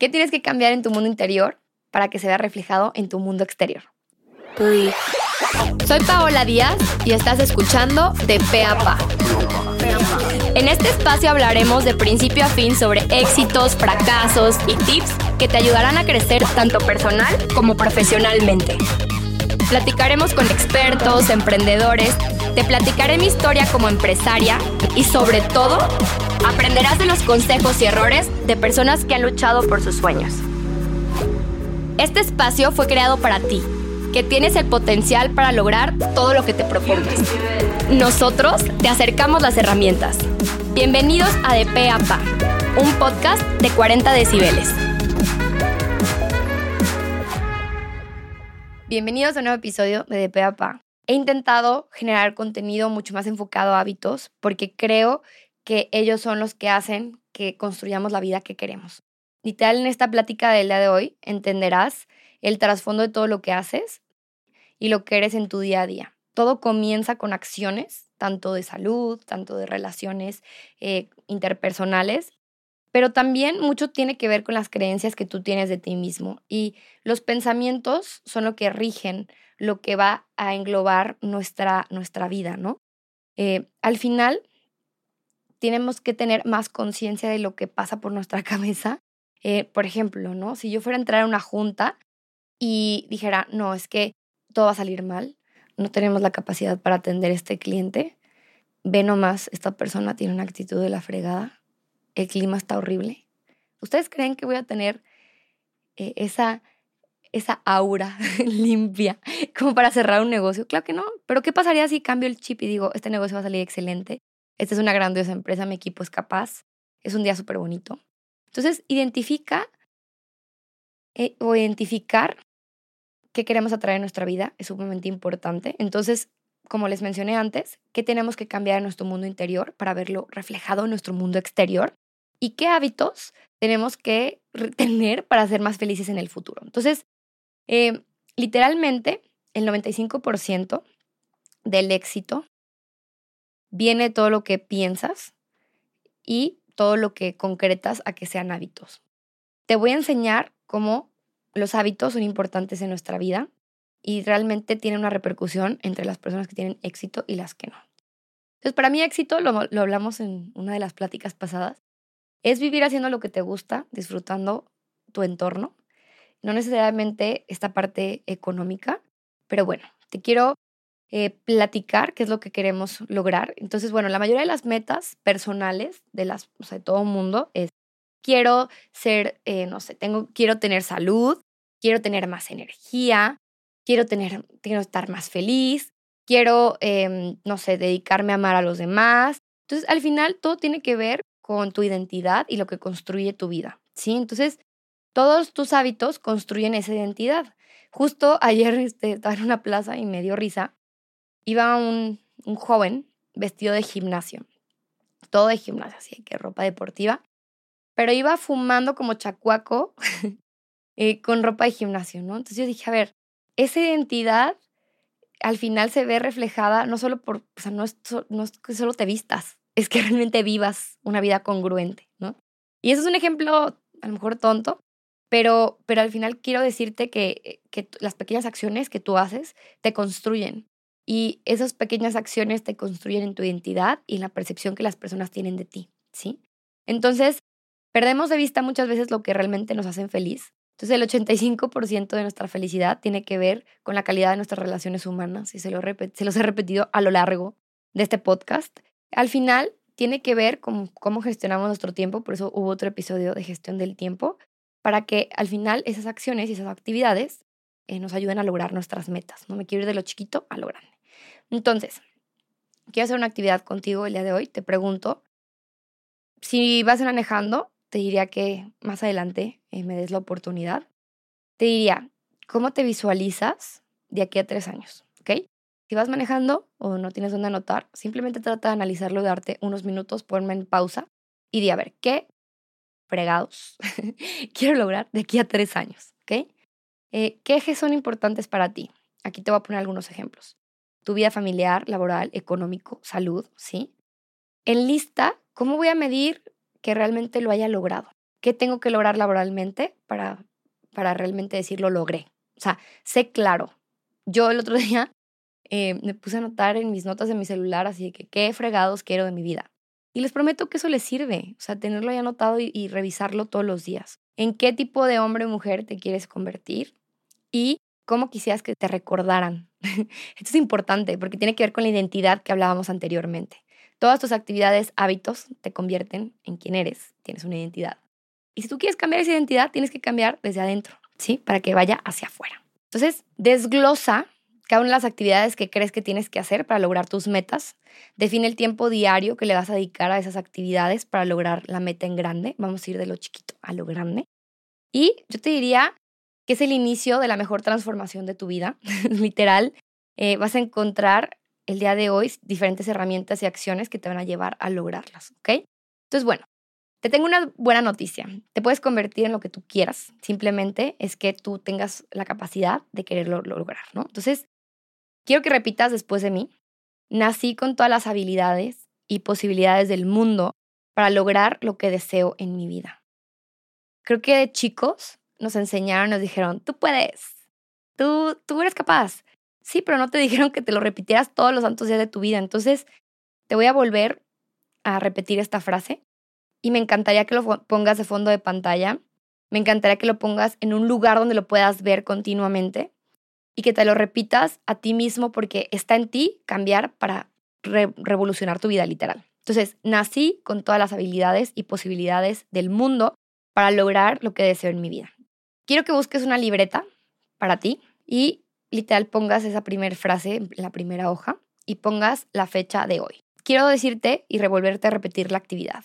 ¿Qué tienes que cambiar en tu mundo interior para que se vea reflejado en tu mundo exterior? Soy Paola Díaz y estás escuchando De Pe a Pa. En este espacio hablaremos de principio a fin sobre éxitos, fracasos y tips que te ayudarán a crecer tanto personal como profesionalmente. Platicaremos con expertos, emprendedores, te platicaré mi historia como empresaria y sobre todo aprenderás de los consejos y errores de personas que han luchado por sus sueños. Este espacio fue creado para ti, que tienes el potencial para lograr todo lo que te propongas. Nosotros te acercamos las herramientas. Bienvenidos a De Pe a Pa, un podcast de 40 decibeles. Bienvenidos a un nuevo episodio de De Pa. He intentado generar contenido mucho más enfocado a hábitos porque creo que ellos son los que hacen que construyamos la vida que queremos. Literal, en esta plática del día de hoy entenderás el trasfondo de todo lo que haces y lo que eres en tu día a día. Todo comienza con acciones, tanto de salud, tanto de relaciones eh, interpersonales, pero también mucho tiene que ver con las creencias que tú tienes de ti mismo. Y los pensamientos son lo que rigen, lo que va a englobar nuestra, nuestra vida, ¿no? Eh, al final, tenemos que tener más conciencia de lo que pasa por nuestra cabeza. Eh, por ejemplo, ¿no? Si yo fuera a entrar a una junta y dijera, no, es que todo va a salir mal, no tenemos la capacidad para atender a este cliente, ve nomás, esta persona tiene una actitud de la fregada, el clima está horrible. ¿Ustedes creen que voy a tener eh, esa, esa aura limpia como para cerrar un negocio? Claro que no, pero ¿qué pasaría si cambio el chip y digo, este negocio va a salir excelente? esta es una grandiosa empresa, mi equipo es capaz, es un día súper bonito. Entonces, identifica eh, o identificar qué queremos atraer en nuestra vida es sumamente importante. Entonces, como les mencioné antes, qué tenemos que cambiar en nuestro mundo interior para verlo reflejado en nuestro mundo exterior y qué hábitos tenemos que tener para ser más felices en el futuro. Entonces, eh, literalmente, el 95% del éxito viene todo lo que piensas y todo lo que concretas a que sean hábitos. Te voy a enseñar cómo los hábitos son importantes en nuestra vida y realmente tienen una repercusión entre las personas que tienen éxito y las que no. Entonces, para mí éxito, lo, lo hablamos en una de las pláticas pasadas, es vivir haciendo lo que te gusta, disfrutando tu entorno, no necesariamente esta parte económica, pero bueno, te quiero eh, platicar qué es lo que queremos lograr. Entonces, bueno, la mayoría de las metas personales de, las, o sea, de todo mundo es, quiero ser, eh, no sé, tengo, quiero tener salud, quiero tener más energía, quiero, tener, quiero estar más feliz, quiero, em, no sé, dedicarme a amar a los demás. Entonces, al final, todo tiene que ver con tu identidad y lo que construye tu vida, ¿sí? Entonces, todos tus hábitos construyen esa identidad. Justo ayer este, estaba en una plaza y me dio risa iba un, un joven vestido de gimnasio, todo de gimnasio, así que ropa deportiva, pero iba fumando como chacuaco eh, con ropa de gimnasio, ¿no? Entonces yo dije, a ver, esa identidad al final se ve reflejada no solo por, o sea, no es, no es que solo te vistas, es que realmente vivas una vida congruente, ¿no? Y eso es un ejemplo a lo mejor tonto, pero, pero al final quiero decirte que, que las pequeñas acciones que tú haces te construyen y esas pequeñas acciones te construyen en tu identidad y en la percepción que las personas tienen de ti, ¿sí? Entonces, perdemos de vista muchas veces lo que realmente nos hacen feliz. Entonces, el 85% de nuestra felicidad tiene que ver con la calidad de nuestras relaciones humanas y se, lo se los he repetido a lo largo de este podcast. Al final, tiene que ver con cómo gestionamos nuestro tiempo, por eso hubo otro episodio de gestión del tiempo, para que al final esas acciones y esas actividades eh, nos ayuden a lograr nuestras metas. No me quiero ir de lo chiquito a lo grande. Entonces, quiero hacer una actividad contigo el día de hoy. Te pregunto, si vas manejando, te diría que más adelante eh, me des la oportunidad. Te diría, ¿cómo te visualizas de aquí a tres años? ¿Ok? Si vas manejando o no tienes dónde anotar, simplemente trata de analizarlo, darte unos minutos, ponme en pausa y di a ver qué fregados quiero lograr de aquí a tres años. ¿Ok? Eh, ¿Qué ejes son importantes para ti? Aquí te voy a poner algunos ejemplos tu vida familiar, laboral, económico, salud, ¿sí? En lista, ¿cómo voy a medir que realmente lo haya logrado? qué tengo que lograr laboralmente para, para realmente decir lo logré. O sea, sé claro. Yo el otro día eh, me puse a anotar en mis notas de mi celular así que qué fregados quiero de mi vida. Y les prometo que eso les sirve, o sea, tenerlo ahí anotado y, y revisarlo todos los días. ¿En qué tipo de hombre o mujer te quieres convertir? Y cómo quisieras que te recordaran. Esto es importante porque tiene que ver con la identidad que hablábamos anteriormente. Todas tus actividades, hábitos, te convierten en quien eres. Tienes una identidad. Y si tú quieres cambiar esa identidad, tienes que cambiar desde adentro, ¿sí? Para que vaya hacia afuera. Entonces, desglosa cada una de las actividades que crees que tienes que hacer para lograr tus metas. Define el tiempo diario que le vas a dedicar a esas actividades para lograr la meta en grande. Vamos a ir de lo chiquito a lo grande. Y yo te diría que es el inicio de la mejor transformación de tu vida. Literal, eh, vas a encontrar el día de hoy diferentes herramientas y acciones que te van a llevar a lograrlas, ¿ok? Entonces, bueno, te tengo una buena noticia. Te puedes convertir en lo que tú quieras. Simplemente es que tú tengas la capacidad de quererlo lograr, ¿no? Entonces, Quiero que repitas después de mí. Nací con todas las habilidades y posibilidades del mundo para lograr lo que deseo en mi vida. Creo que chicos nos enseñaron, nos dijeron, tú puedes, tú, tú eres capaz. Sí, pero no te dijeron que te lo repitieras todos los santos días de tu vida. Entonces, te voy a volver a repetir esta frase y me encantaría que lo pongas de fondo de pantalla. Me encantaría que lo pongas en un lugar donde lo puedas ver continuamente y que te lo repitas a ti mismo porque está en ti cambiar para revolucionar tu vida literal. Entonces, nací con todas las habilidades y posibilidades del mundo para lograr lo que deseo en mi vida. Quiero que busques una libreta para ti y literal pongas esa primera frase en la primera hoja y pongas la fecha de hoy. Quiero decirte y revolverte a repetir la actividad.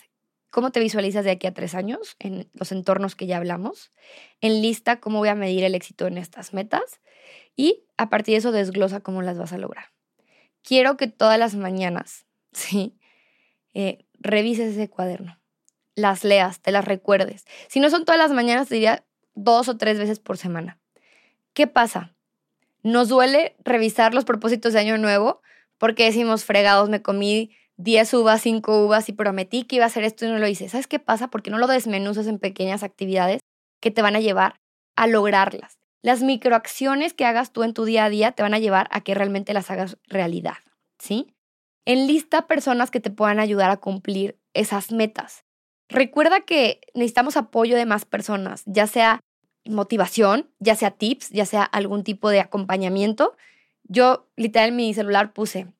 ¿Cómo te visualizas de aquí a tres años en los entornos que ya hablamos? En lista, ¿cómo voy a medir el éxito en estas metas? Y a partir de eso desglosa cómo las vas a lograr. Quiero que todas las mañanas, ¿sí? Eh, revises ese cuaderno, las leas, te las recuerdes. Si no son todas las mañanas, diría dos o tres veces por semana. ¿Qué pasa? Nos duele revisar los propósitos de año nuevo porque decimos fregados, me comí 10 uvas, 5 uvas y prometí que iba a hacer esto y no lo hice. ¿Sabes qué pasa? Porque no lo desmenuzas en pequeñas actividades que te van a llevar a lograrlas. Las microacciones que hagas tú en tu día a día te van a llevar a que realmente las hagas realidad, ¿sí? Enlista personas que te puedan ayudar a cumplir esas metas. Recuerda que necesitamos apoyo de más personas, ya sea motivación, ya sea tips, ya sea algún tipo de acompañamiento. Yo literal en mi celular puse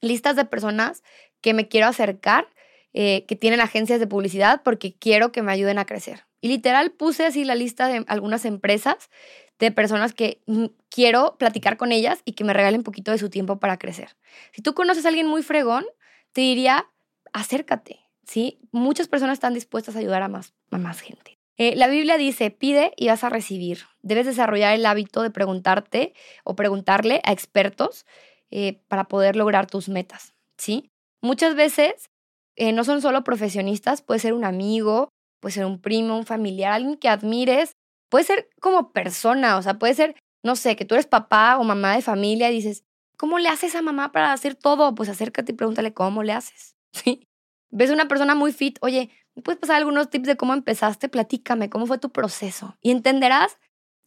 listas de personas que me quiero acercar, eh, que tienen agencias de publicidad porque quiero que me ayuden a crecer. Y literal puse así la lista de algunas empresas de personas que quiero platicar con ellas y que me regalen poquito de su tiempo para crecer. Si tú conoces a alguien muy fregón, te diría, acércate, ¿sí? Muchas personas están dispuestas a ayudar a más, a más gente. Eh, la Biblia dice, pide y vas a recibir. Debes desarrollar el hábito de preguntarte o preguntarle a expertos eh, para poder lograr tus metas, ¿sí? Muchas veces eh, no son solo profesionistas, puede ser un amigo, puede ser un primo, un familiar, alguien que admires Puede ser como persona, o sea, puede ser, no sé, que tú eres papá o mamá de familia y dices, ¿cómo le haces a mamá para hacer todo? Pues acércate y pregúntale cómo le haces, ¿sí? Ves una persona muy fit, oye, ¿me puedes pasar algunos tips de cómo empezaste? Platícame, ¿cómo fue tu proceso? Y entenderás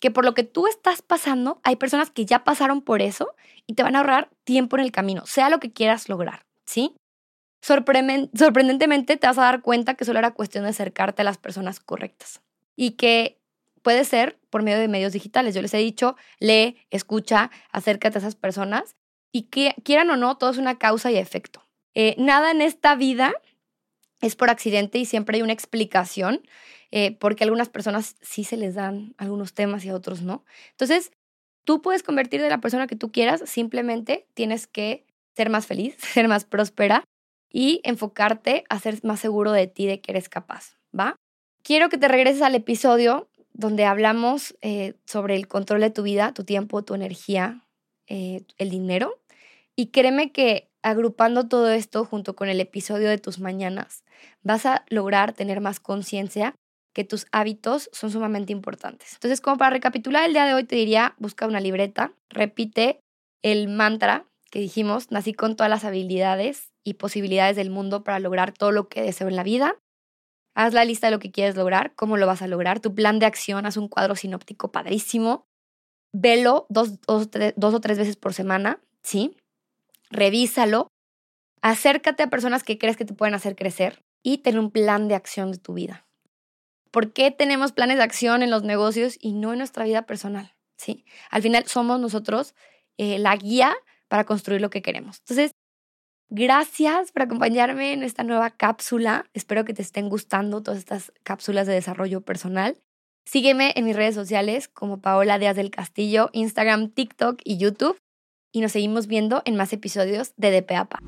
que por lo que tú estás pasando, hay personas que ya pasaron por eso y te van a ahorrar tiempo en el camino, sea lo que quieras lograr, ¿sí? Sorprendentemente te vas a dar cuenta que solo era cuestión de acercarte a las personas correctas y que puede ser por medio de medios digitales. Yo les he dicho, lee, escucha, acércate a esas personas y que quieran o no, todo es una causa y efecto. Eh, nada en esta vida es por accidente y siempre hay una explicación, eh, porque a algunas personas sí se les dan algunos temas y a otros no. Entonces, tú puedes convertirte en la persona que tú quieras, simplemente tienes que ser más feliz, ser más próspera y enfocarte a ser más seguro de ti, de que eres capaz, ¿va? Quiero que te regreses al episodio donde hablamos eh, sobre el control de tu vida, tu tiempo, tu energía, eh, el dinero. Y créeme que agrupando todo esto junto con el episodio de tus mañanas, vas a lograr tener más conciencia que tus hábitos son sumamente importantes. Entonces, como para recapitular el día de hoy, te diría, busca una libreta, repite el mantra que dijimos, nací con todas las habilidades y posibilidades del mundo para lograr todo lo que deseo en la vida. Haz la lista de lo que quieres lograr, cómo lo vas a lograr, tu plan de acción, haz un cuadro sinóptico padrísimo. Velo dos, o tres veces por semana, ¿sí? Revísalo. Acércate a personas que crees que te pueden hacer crecer y ten un plan de acción de tu vida. ¿Por qué tenemos planes de acción en los negocios y no en nuestra vida personal? ¿Sí? Al final somos nosotros eh, la guía para construir lo que queremos. Entonces, gracias por acompañarme en esta nueva cápsula. Espero que te estén gustando todas estas cápsulas de desarrollo personal. Sígueme en mis redes sociales como Paola Díaz del Castillo, Instagram, TikTok y YouTube. Y nos seguimos viendo en más episodios de DPAPA.